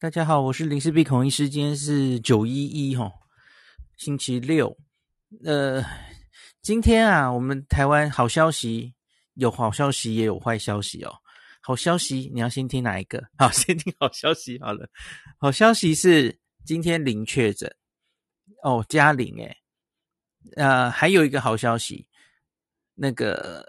大家好，我是林氏璧孔医师。今天是九一一哈，星期六。呃，今天啊，我们台湾好消息，有好消息也有坏消息哦。好消息，你要先听哪一个？好，先听好消息好了。好消息是今天零确诊哦，加零诶。呃，还有一个好消息，那个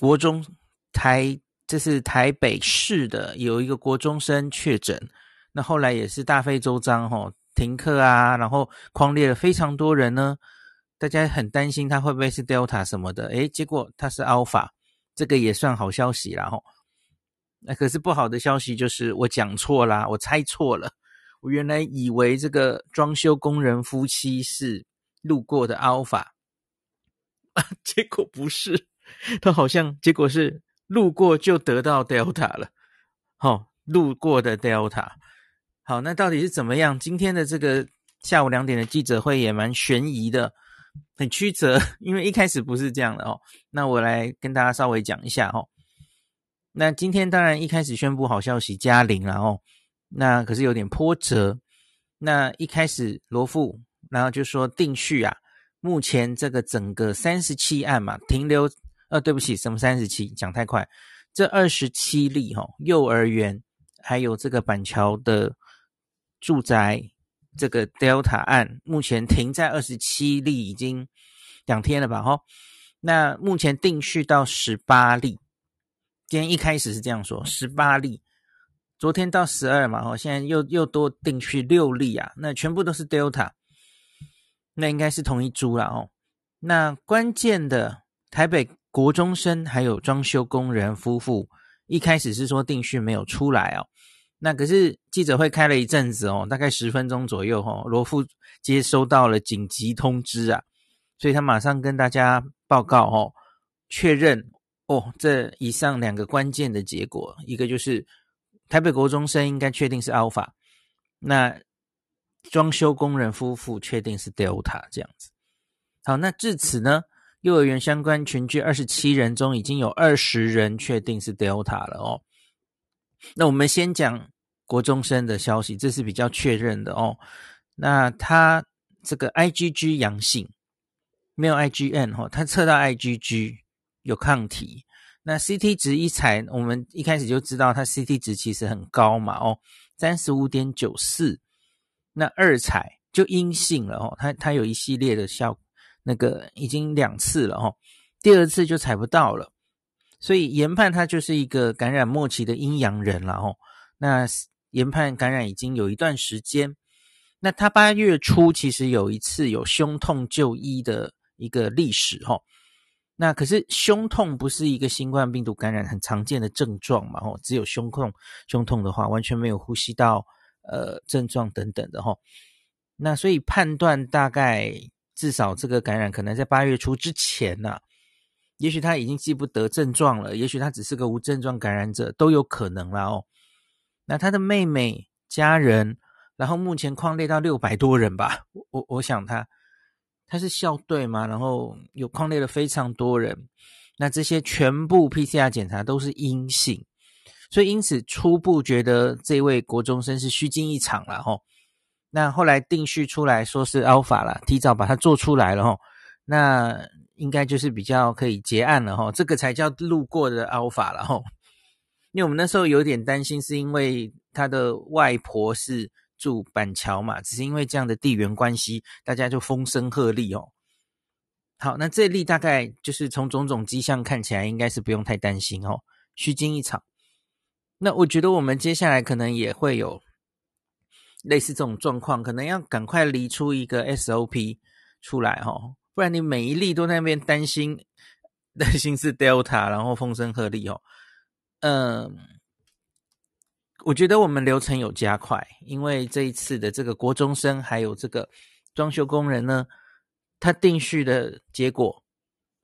国中台。这是台北市的有一个国中生确诊，那后来也是大费周章吼，停课啊，然后狂列了非常多人呢，大家很担心他会不会是 Delta 什么的，诶，结果他是 Alpha，这个也算好消息啦吼。那可是不好的消息就是我讲错啦，我猜错了，我原来以为这个装修工人夫妻是路过的 Alpha，结果不是，他好像结果是。路过就得到 Delta 了，好、路过的 Delta，好，那到底是怎么样？今天的这个下午两点的记者会也蛮悬疑的，很曲折，因为一开始不是这样的哦。那我来跟大家稍微讲一下哦。那今天当然一开始宣布好消息加零了哦，那可是有点波折。那一开始罗富，然后就说定序啊，目前这个整个三十七案嘛停留。呃，对不起，什么三十七？讲太快。这二十七例哈、哦，幼儿园还有这个板桥的住宅，这个 Delta 案目前停在二十七例，已经两天了吧？哈，那目前定序到十八例。今天一开始是这样说，十八例。昨天到十二嘛，哈，现在又又多定序六例啊，那全部都是 Delta，那应该是同一株了哦。那关键的台北。国中生还有装修工人夫妇，一开始是说定序没有出来哦，那可是记者会开了一阵子哦，大概十分钟左右哦，罗富接收到了紧急通知啊，所以他马上跟大家报告哦，确认哦，这以上两个关键的结果，一个就是台北国中生应该确定是 Alpha，那装修工人夫妇确定是 Delta 这样子。好，那至此呢？幼儿园相关群聚二十七人中，已经有二十人确定是 Delta 了哦。那我们先讲国中生的消息，这是比较确认的哦。那他这个 IgG 阳性，没有 IgN 哈、哦，他测到 IgG 有抗体。那 CT 值一采，我们一开始就知道他 CT 值其实很高嘛哦，三十五点九四。那二采就阴性了哦，他他有一系列的效果。那个已经两次了哦，第二次就采不到了，所以研判他就是一个感染末期的阴阳人了哦。那研判感染已经有一段时间，那他八月初其实有一次有胸痛就医的一个历史哦。那可是胸痛不是一个新冠病毒感染很常见的症状嘛哦，只有胸痛，胸痛的话完全没有呼吸道呃症状等等的哦。那所以判断大概。至少这个感染可能在八月初之前呢、也许他已经记不得症状了，也许他只是个无症状感染者，都有可能啦哦。那他的妹妹、家人，然后目前匡列到六百多人吧，我我想他他是校队嘛，然后有匡列了非常多人，那这些全部 PCR 检查都是阴性，所以因此初步觉得这位国中生是虚惊一场了吼。那后来定序出来说是 Alpha 了，提早把它做出来了齁，那应该就是比较可以结案了齁，这个才叫路过的 Alpha 了齁。因为我们那时候有点担心，是因为他的外婆是住板桥嘛，只是因为这样的地缘关系，大家就风声鹤唳哦。好，那这例大概就是从种种迹象看起来，应该是不用太担心哦，虚惊一场。那我觉得我们接下来可能也会有。类似这种状况，可能要赶快离出一个 SOP 出来哦，不然你每一例都在那边担心，担心是 Delta，然后风声鹤唳哦。嗯，我觉得我们流程有加快，因为这一次的这个国中生还有这个装修工人呢，他定序的结果，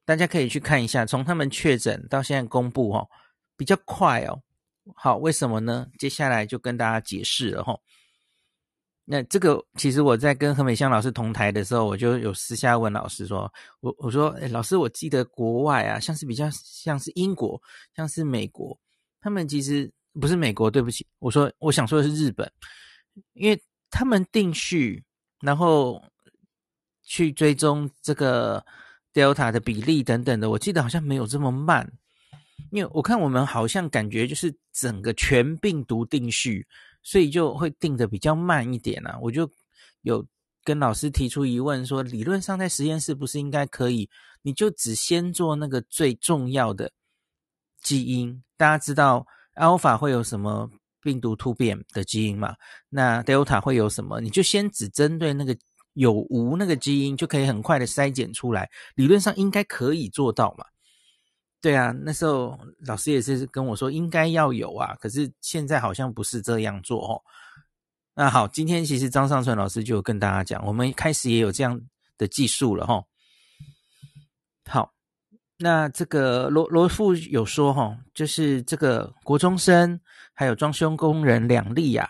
大家可以去看一下，从他们确诊到现在公布哦，比较快哦。好，为什么呢？接下来就跟大家解释了哈。那这个其实我在跟何美香老师同台的时候，我就有私下问老师说：“我我说，诶老师，我记得国外啊，像是比较像是英国，像是美国，他们其实不是美国，对不起，我说我想说的是日本，因为他们定序，然后去追踪这个 Delta 的比例等等的，我记得好像没有这么慢。因为我看我们好像感觉就是整个全病毒定序，所以就会定的比较慢一点啊。我就有跟老师提出疑问说，理论上在实验室不是应该可以，你就只先做那个最重要的基因。大家知道 Alpha 会有什么病毒突变的基因嘛？那 Delta 会有什么？你就先只针对那个有无那个基因，就可以很快的筛检出来。理论上应该可以做到嘛？对啊，那时候老师也是跟我说应该要有啊，可是现在好像不是这样做哦。那好，今天其实张上淳老师就跟大家讲，我们开始也有这样的技术了哈。好，那这个罗罗富有说哈，就是这个国中生还有装修工人两例呀，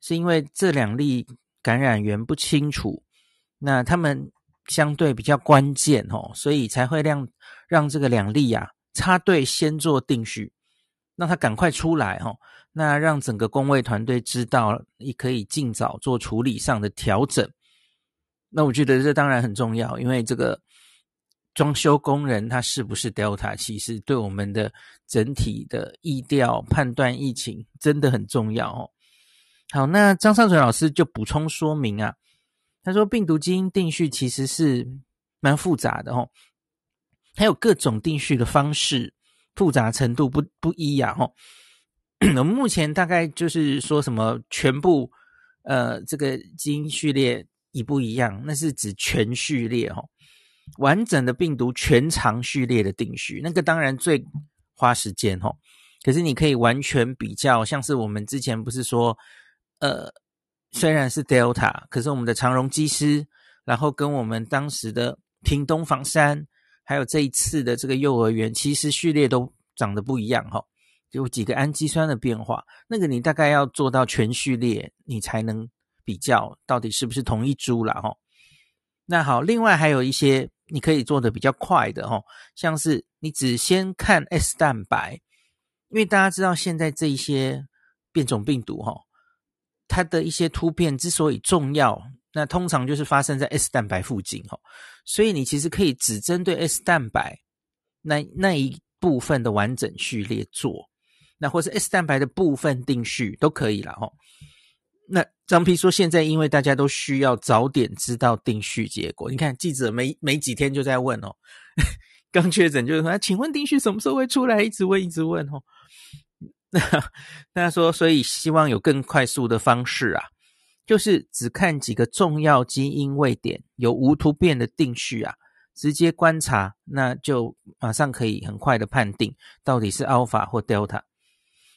是因为这两例感染源不清楚，那他们相对比较关键哦，所以才会让让这个两例呀。插队先做定序，让他赶快出来哈。那让整个工位团队知道，也可以尽早做处理上的调整。那我觉得这当然很重要，因为这个装修工人他是不是 Delta，其实对我们的整体的疫调判断疫情真的很重要哦。好，那张尚存老师就补充说明啊，他说病毒基因定序其实是蛮复杂的哦。还有各种定序的方式，复杂程度不不一呀、啊。吼，我们目前大概就是说什么全部，呃，这个基因序列一不一样，那是指全序列吼，完整的病毒全长序列的定序，那个当然最花时间吼。可是你可以完全比较，像是我们之前不是说，呃，虽然是 Delta，可是我们的长荣机师，然后跟我们当时的屏东房山。还有这一次的这个幼儿园，其实序列都长得不一样哈，有几个氨基酸的变化，那个你大概要做到全序列，你才能比较到底是不是同一株了哈。那好，另外还有一些你可以做的比较快的哈，像是你只先看 S 蛋白，因为大家知道现在这一些变种病毒哈，它的一些突变之所以重要。那通常就是发生在 S 蛋白附近哈，所以你其实可以只针对 S 蛋白那那一部分的完整序列做，那或是 S 蛋白的部分定序都可以了哈。那张丕说，现在因为大家都需要早点知道定序结果，你看记者没没几天就在问哦，刚确诊就是说，请问定序什么时候会出来？一直问一直问哦。那大家说，所以希望有更快速的方式啊。就是只看几个重要基因位点有无突变的定序啊，直接观察，那就马上可以很快的判定到底是 Alpha 或 Delta。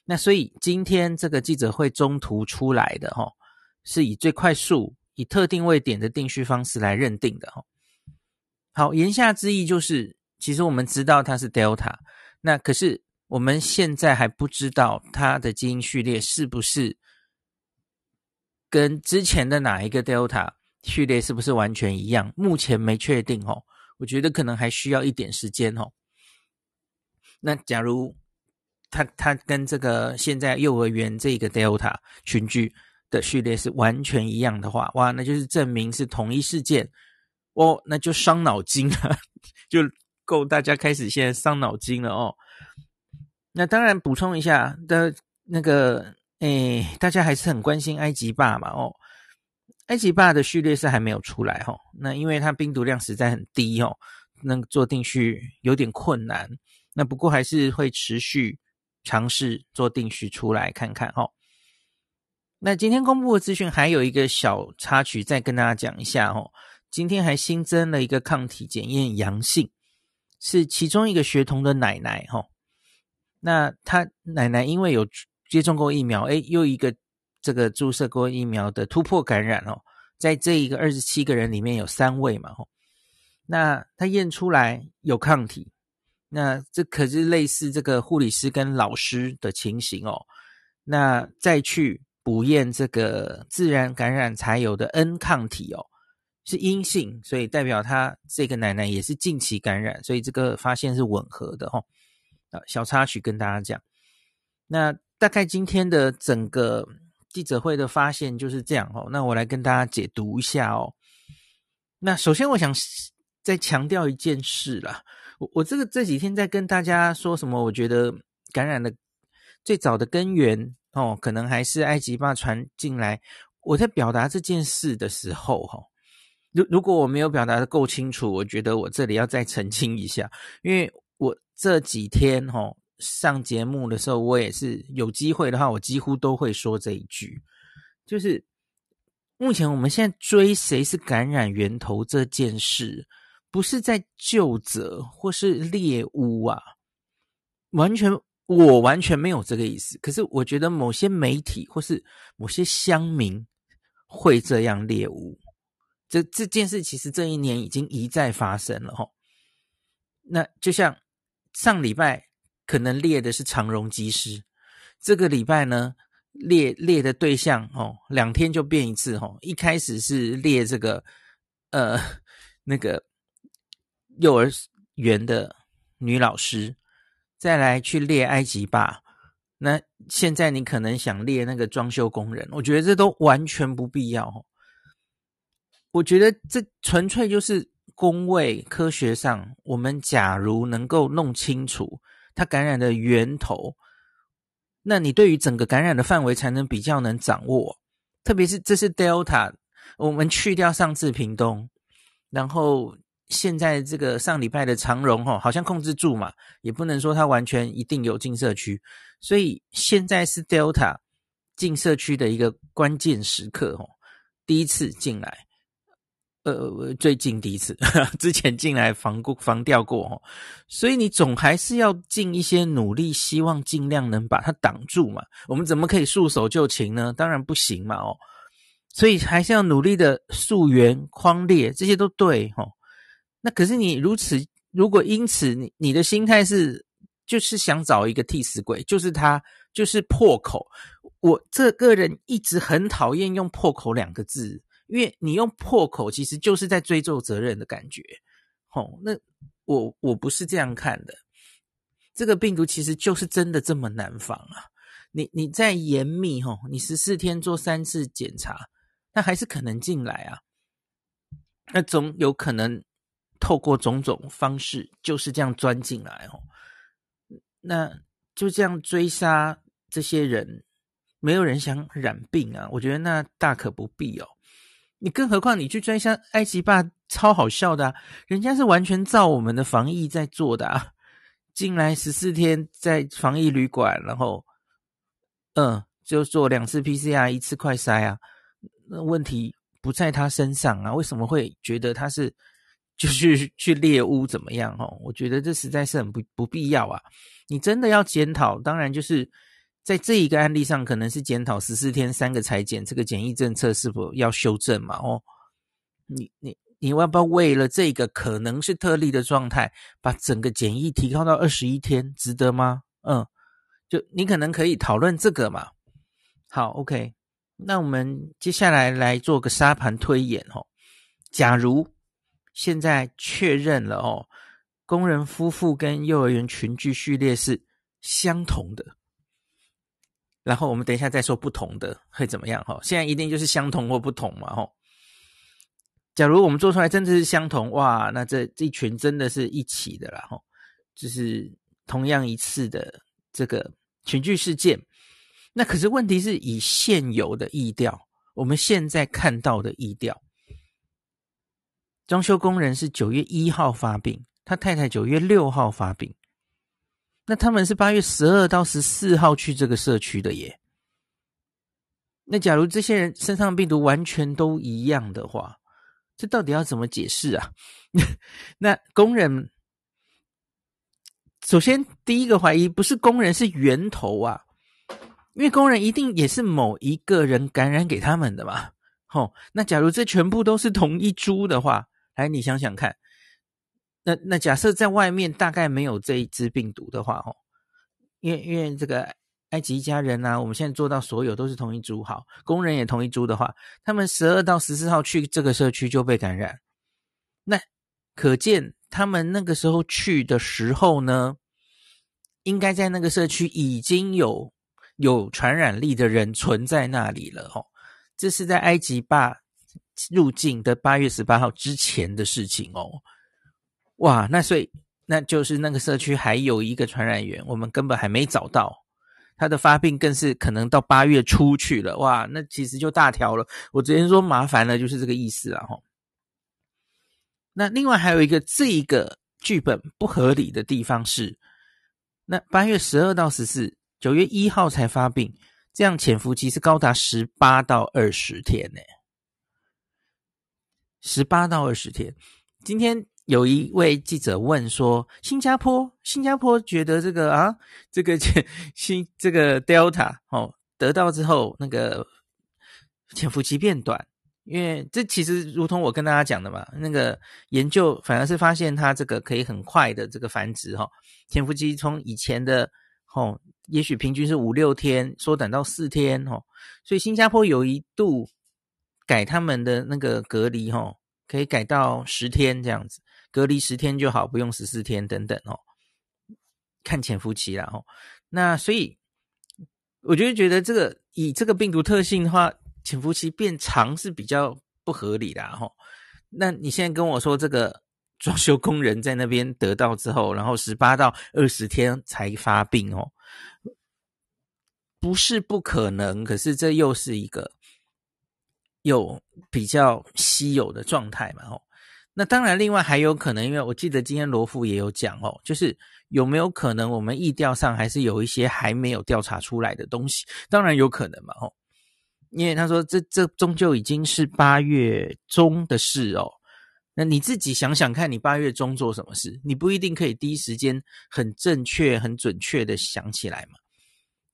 那所以今天这个记者会中途出来的哈，是以最快速以特定位点的定序方式来认定的哈。好，言下之意就是，其实我们知道它是 Delta，那可是我们现在还不知道它的基因序列是不是。跟之前的哪一个 Delta 序列是不是完全一样？目前没确定哦，我觉得可能还需要一点时间哦。那假如他他跟这个现在幼儿园这个 Delta 群聚的序列是完全一样的话，哇，那就是证明是同一事件哦，那就伤脑筋了，就够大家开始现在伤脑筋了哦。那当然补充一下的那个。哎，大家还是很关心埃及霸嘛？哦，埃及霸的序列是还没有出来、哦。那因为它病毒量实在很低哦，那做定序有点困难。那不过还是会持续尝试做定序出来看看、哦。那今天公布的资讯还有一个小插曲，再跟大家讲一下哦。今天还新增了一个抗体检验阳性，是其中一个学童的奶奶哈、哦。那他奶奶因为有。接种过疫苗，诶，又一个这个注射过疫苗的突破感染哦，在这一个二十七个人里面有三位嘛，吼，那他验出来有抗体，那这可是类似这个护理师跟老师的情形哦，那再去补验这个自然感染才有的 N 抗体哦，是阴性，所以代表他这个奶奶也是近期感染，所以这个发现是吻合的哈，啊，小插曲跟大家讲，那。大概今天的整个记者会的发现就是这样哦。那我来跟大家解读一下哦。那首先我想再强调一件事啦，我我这个这几天在跟大家说什么？我觉得感染的最早的根源哦，可能还是埃及霸传进来。我在表达这件事的时候，哈，如如果我没有表达得够清楚，我觉得我这里要再澄清一下，因为我这几天哈上节目的时候，我也是有机会的话，我几乎都会说这一句，就是目前我们现在追谁是感染源头这件事，不是在究责或是猎巫啊，完全。我完全没有这个意思，可是我觉得某些媒体或是某些乡民会这样猎巫，这这件事其实这一年已经一再发生了齁。那就像上礼拜可能列的是长荣机师，这个礼拜呢列列的对象哦，两天就变一次哦。一开始是列这个呃那个幼儿园的女老师。再来去列埃及霸，那现在你可能想列那个装修工人，我觉得这都完全不必要。我觉得这纯粹就是工位科学上，我们假如能够弄清楚它感染的源头，那你对于整个感染的范围才能比较能掌握。特别是这是 Delta，我们去掉上次屏东，然后。现在这个上礼拜的长荣哈，好像控制住嘛，也不能说它完全一定有进社区，所以现在是 Delta 进社区的一个关键时刻哦，第一次进来，呃，最近第一次，之前进来防过防掉过哦，所以你总还是要尽一些努力，希望尽量能把它挡住嘛。我们怎么可以束手就擒呢？当然不行嘛哦，所以还是要努力的溯源、框列，这些都对哦。那可是你如此，如果因此你你的心态是就是想找一个替死鬼，就是他就是破口。我这个人一直很讨厌用破口两个字，因为你用破口其实就是在追究责任的感觉。吼，那我我不是这样看的。这个病毒其实就是真的这么难防啊！你你再严密吼，你十四天做三次检查，那还是可能进来啊。那总有可能。透过种种方式就是这样钻进来哦，那就这样追杀这些人，没有人想染病啊，我觉得那大可不必哦。你更何况你去追杀埃及霸，超好笑的啊，人家是完全照我们的防疫在做的啊，进来十四天在防疫旅馆，然后嗯，就做两次 PCR，一次快筛啊，那问题不在他身上啊，为什么会觉得他是？就去 去猎巫怎么样？哦，我觉得这实在是很不不必要啊！你真的要检讨，当然就是在这一个案例上，可能是检讨十四天三个裁剪这个检疫政策是否要修正嘛？哦，你你你要不要为了这个可能是特例的状态，把整个检疫提高到二十一天，值得吗？嗯，就你可能可以讨论这个嘛。好，OK，那我们接下来来做个沙盘推演哦。假如现在确认了哦，工人夫妇跟幼儿园群聚序列是相同的，然后我们等一下再说不同的会怎么样哈。现在一定就是相同或不同嘛哈。假如我们做出来真的是相同，哇，那这这一群真的是一起的啦哈，就是同样一次的这个群聚事件。那可是问题是以现有的疫调，我们现在看到的疫调。装修工人是九月一号发病，他太太九月六号发病，那他们是八月十二到十四号去这个社区的耶。那假如这些人身上病毒完全都一样的话，这到底要怎么解释啊？那工人首先第一个怀疑不是工人是源头啊，因为工人一定也是某一个人感染给他们的嘛。吼，那假如这全部都是同一株的话。来，你想想看，那那假设在外面大概没有这一支病毒的话，哦，因为因为这个埃及一家人啊，我们现在做到所有都是同一株，好，工人也同一株的话，他们十二到十四号去这个社区就被感染，那可见他们那个时候去的时候呢，应该在那个社区已经有有传染力的人存在那里了哦。这是在埃及霸入境的八月十八号之前的事情哦。哇，那所以那就是那个社区还有一个传染源，我们根本还没找到，他的发病更是可能到八月初去了。哇，那其实就大条了。我直接说麻烦了，就是这个意思了哈。那另外还有一个这一个剧本不合理的地方是，那八月十二到十四，九月一号才发病，这样潜伏期是高达十八到二十天呢，十八到二十天。今天有一位记者问说，新加坡，新加坡觉得这个啊，这个新这个 Delta 哦，得到之后那个潜伏期变短。因为这其实如同我跟大家讲的嘛，那个研究反而是发现它这个可以很快的这个繁殖哈，潜伏期从以前的哦，也许平均是五六天，缩短到四天哦，所以新加坡有一度改他们的那个隔离哈，可以改到十天这样子，隔离十天就好，不用十四天等等哦，看潜伏期啦哦，那所以我就觉得这个以这个病毒特性的话。潜伏期变长是比较不合理的哈。那你现在跟我说这个装修工人在那边得到之后，然后十八到二十天才发病哦，不是不可能，可是这又是一个有比较稀有的状态嘛哦。那当然，另外还有可能，因为我记得今天罗富也有讲哦，就是有没有可能我们意调上还是有一些还没有调查出来的东西？当然有可能嘛哦。因为他说这这终究已经是八月中的事哦，那你自己想想看，你八月中做什么事？你不一定可以第一时间很正确、很准确的想起来嘛。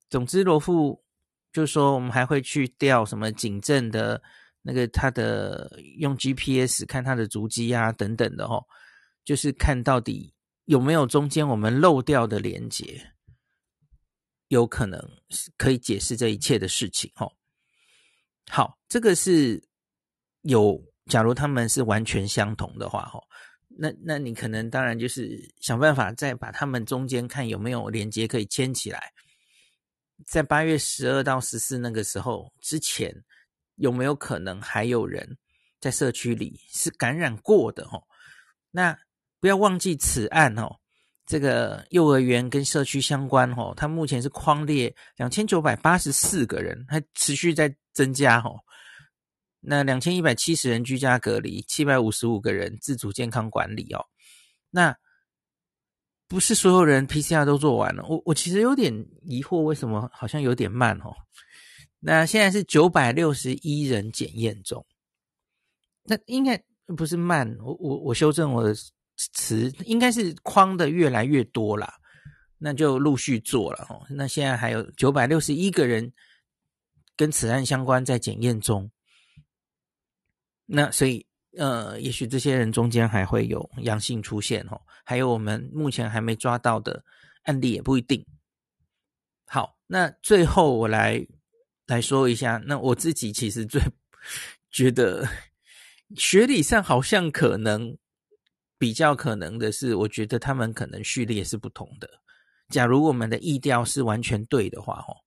总之，罗富就说我们还会去调什么警政的那个他的用 GPS 看他的足迹啊等等的哦，就是看到底有没有中间我们漏掉的连接，有可能可以解释这一切的事情哦。好，这个是有，假如他们是完全相同的话，吼，那那你可能当然就是想办法再把他们中间看有没有连接可以牵起来，在八月十二到十四那个时候之前，有没有可能还有人在社区里是感染过的，吼？那不要忘记此案，哦。这个幼儿园跟社区相关，吼，它目前是框列两千九百八十四个人，还持续在增加，哦。那两千一百七十人居家隔离，七百五十五个人自主健康管理哦。那不是所有人 PCR 都做完了，我我其实有点疑惑，为什么好像有点慢哦？那现在是九百六十一人检验中，那应该不是慢，我我我修正我的。词应该是框的越来越多了，那就陆续做了哦。那现在还有九百六十一个人跟此案相关在检验中，那所以呃，也许这些人中间还会有阳性出现哦。还有我们目前还没抓到的案例也不一定。好，那最后我来来说一下，那我自己其实最 觉得学理上好像可能。比较可能的是，我觉得他们可能序列是不同的。假如我们的意调是完全对的话，吼，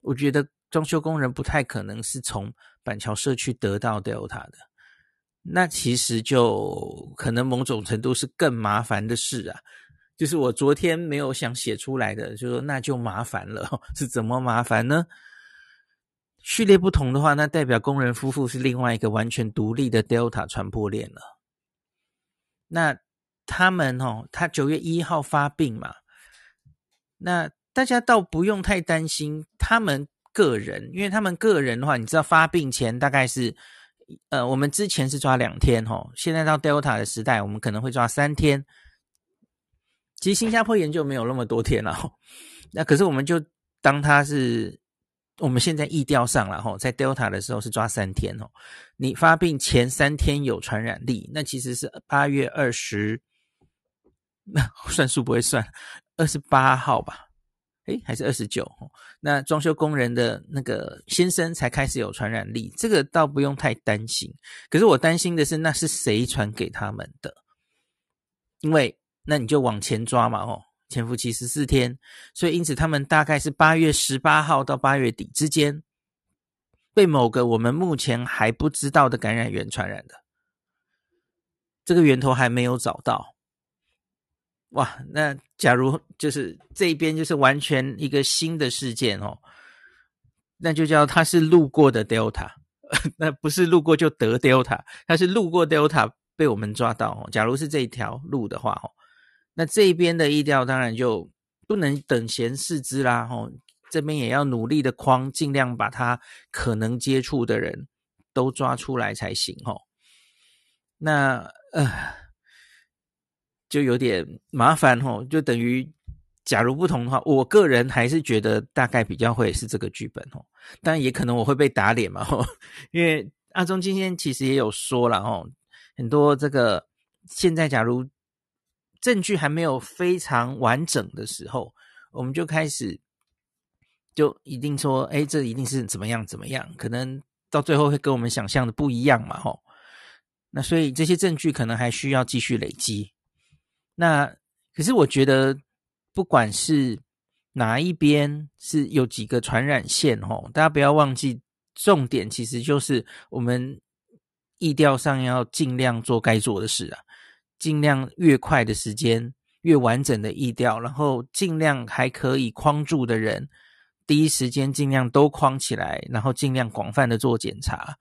我觉得装修工人不太可能是从板桥社区得到 Delta 的。那其实就可能某种程度是更麻烦的事啊。就是我昨天没有想写出来的，就说那就麻烦了。是怎么麻烦呢？序列不同的话，那代表工人夫妇是另外一个完全独立的 Delta 传播链了。那他们哦，他九月一号发病嘛，那大家倒不用太担心他们个人，因为他们个人的话，你知道发病前大概是，呃，我们之前是抓两天哦，现在到 Delta 的时代，我们可能会抓三天。其实新加坡研究没有那么多天了，那可是我们就当他是。我们现在疫调上了哈，在 Delta 的时候是抓三天哦。你发病前三天有传染力，那其实是八月二十，那 算数不会算，二十八号吧？诶，还是二十九？那装修工人的那个先生才开始有传染力，这个倒不用太担心。可是我担心的是，那是谁传给他们的？因为那你就往前抓嘛，哦，潜伏期十四天，所以因此他们大概是八月十八号到八月底之间，被某个我们目前还不知道的感染源传染的。这个源头还没有找到。哇，那假如就是这边就是完全一个新的事件哦，那就叫他是路过的 Delta，那不是路过就得 Delta，他是路过 Delta 被我们抓到哦。假如是这一条路的话哦。那这边的疫调当然就不能等闲视之啦，吼，这边也要努力的框，尽量把他可能接触的人都抓出来才行，吼。那呃，就有点麻烦，吼，就等于假如不同的话，我个人还是觉得大概比较会是这个剧本，吼，但也可能我会被打脸嘛，吼，因为阿中今天其实也有说了，吼，很多这个现在假如。证据还没有非常完整的时候，我们就开始就一定说，哎，这一定是怎么样怎么样，可能到最后会跟我们想象的不一样嘛，吼。那所以这些证据可能还需要继续累积。那可是我觉得，不管是哪一边是有几个传染线，吼，大家不要忘记，重点其实就是我们意调上要尽量做该做的事啊。尽量越快的时间，越完整的疫调，然后尽量还可以框住的人，第一时间尽量都框起来，然后尽量广泛的做检查，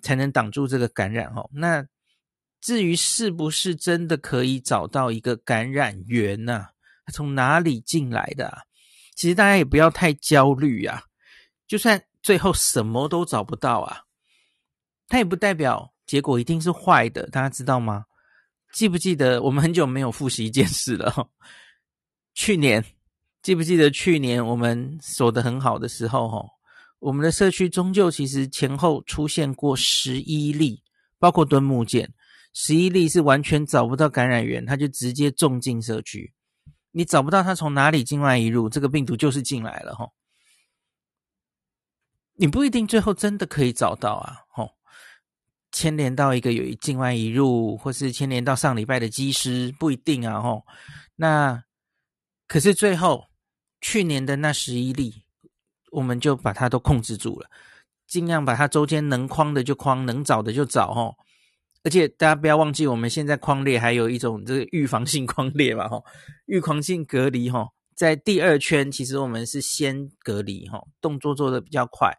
才能挡住这个感染哦。那至于是不是真的可以找到一个感染源呢？从哪里进来的啊？其实大家也不要太焦虑啊。就算最后什么都找不到啊，它也不代表结果一定是坏的，大家知道吗？记不记得我们很久没有复习一件事了？去年记不记得去年我们守得很好的时候，哈，我们的社区终究其实前后出现过十一例，包括敦睦舰，十一例是完全找不到感染源，他就直接种进社区，你找不到他从哪里境外一入，这个病毒就是进来了，哈，你不一定最后真的可以找到啊，哈。牵连到一个有境外移入，或是牵连到上礼拜的机师，不一定啊吼。那可是最后去年的那十一例，我们就把它都控制住了，尽量把它周间能框的就框，能找的就找吼。而且大家不要忘记，我们现在框列还有一种这个预防性框列嘛吼，预防性隔离吼，在第二圈其实我们是先隔离吼，动作做的比较快，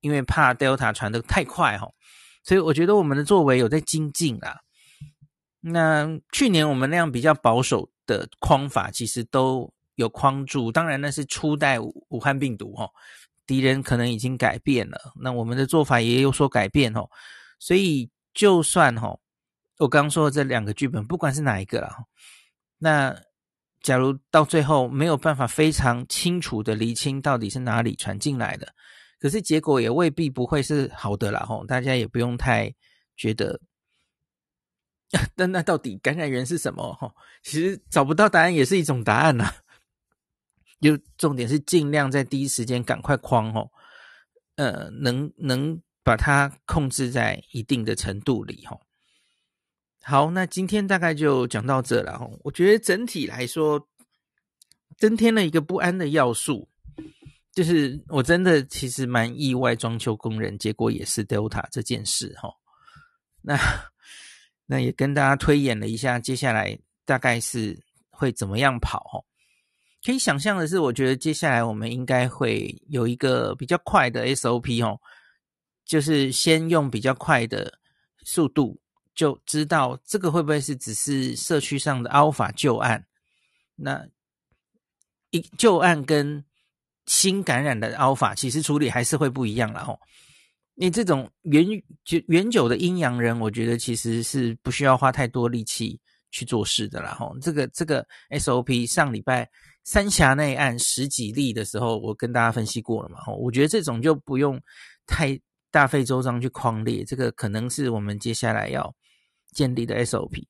因为怕 Delta 传的太快吼。所以我觉得我们的作为有在精进啊。那去年我们那样比较保守的框法，其实都有框住。当然那是初代武汉病毒哈，敌人可能已经改变了，那我们的做法也有所改变哦。所以就算哈，我刚刚说的这两个剧本，不管是哪一个啦，那假如到最后没有办法非常清楚的厘清到底是哪里传进来的。可是结果也未必不会是好的啦，吼，大家也不用太觉得。但那到底感染源是什么？吼，其实找不到答案也是一种答案呐。就重点是尽量在第一时间赶快框吼，呃，能能把它控制在一定的程度里吼。好，那今天大概就讲到这了吼。我觉得整体来说，增添了一个不安的要素。就是我真的其实蛮意外，装修工人结果也是 Delta 这件事哈。那那也跟大家推演了一下，接下来大概是会怎么样跑哈。可以想象的是，我觉得接下来我们应该会有一个比较快的 SOP 哦，就是先用比较快的速度就知道这个会不会是只是社区上的 Alpha 旧案。那一旧案跟新感染的 Alpha 其实处理还是会不一样了吼，你这种远就远久的阴阳人，我觉得其实是不需要花太多力气去做事的啦吼。这个这个 SOP 上礼拜三峡内案十几例的时候，我跟大家分析过了嘛吼，我觉得这种就不用太大费周章去框列，这个可能是我们接下来要建立的 SOP。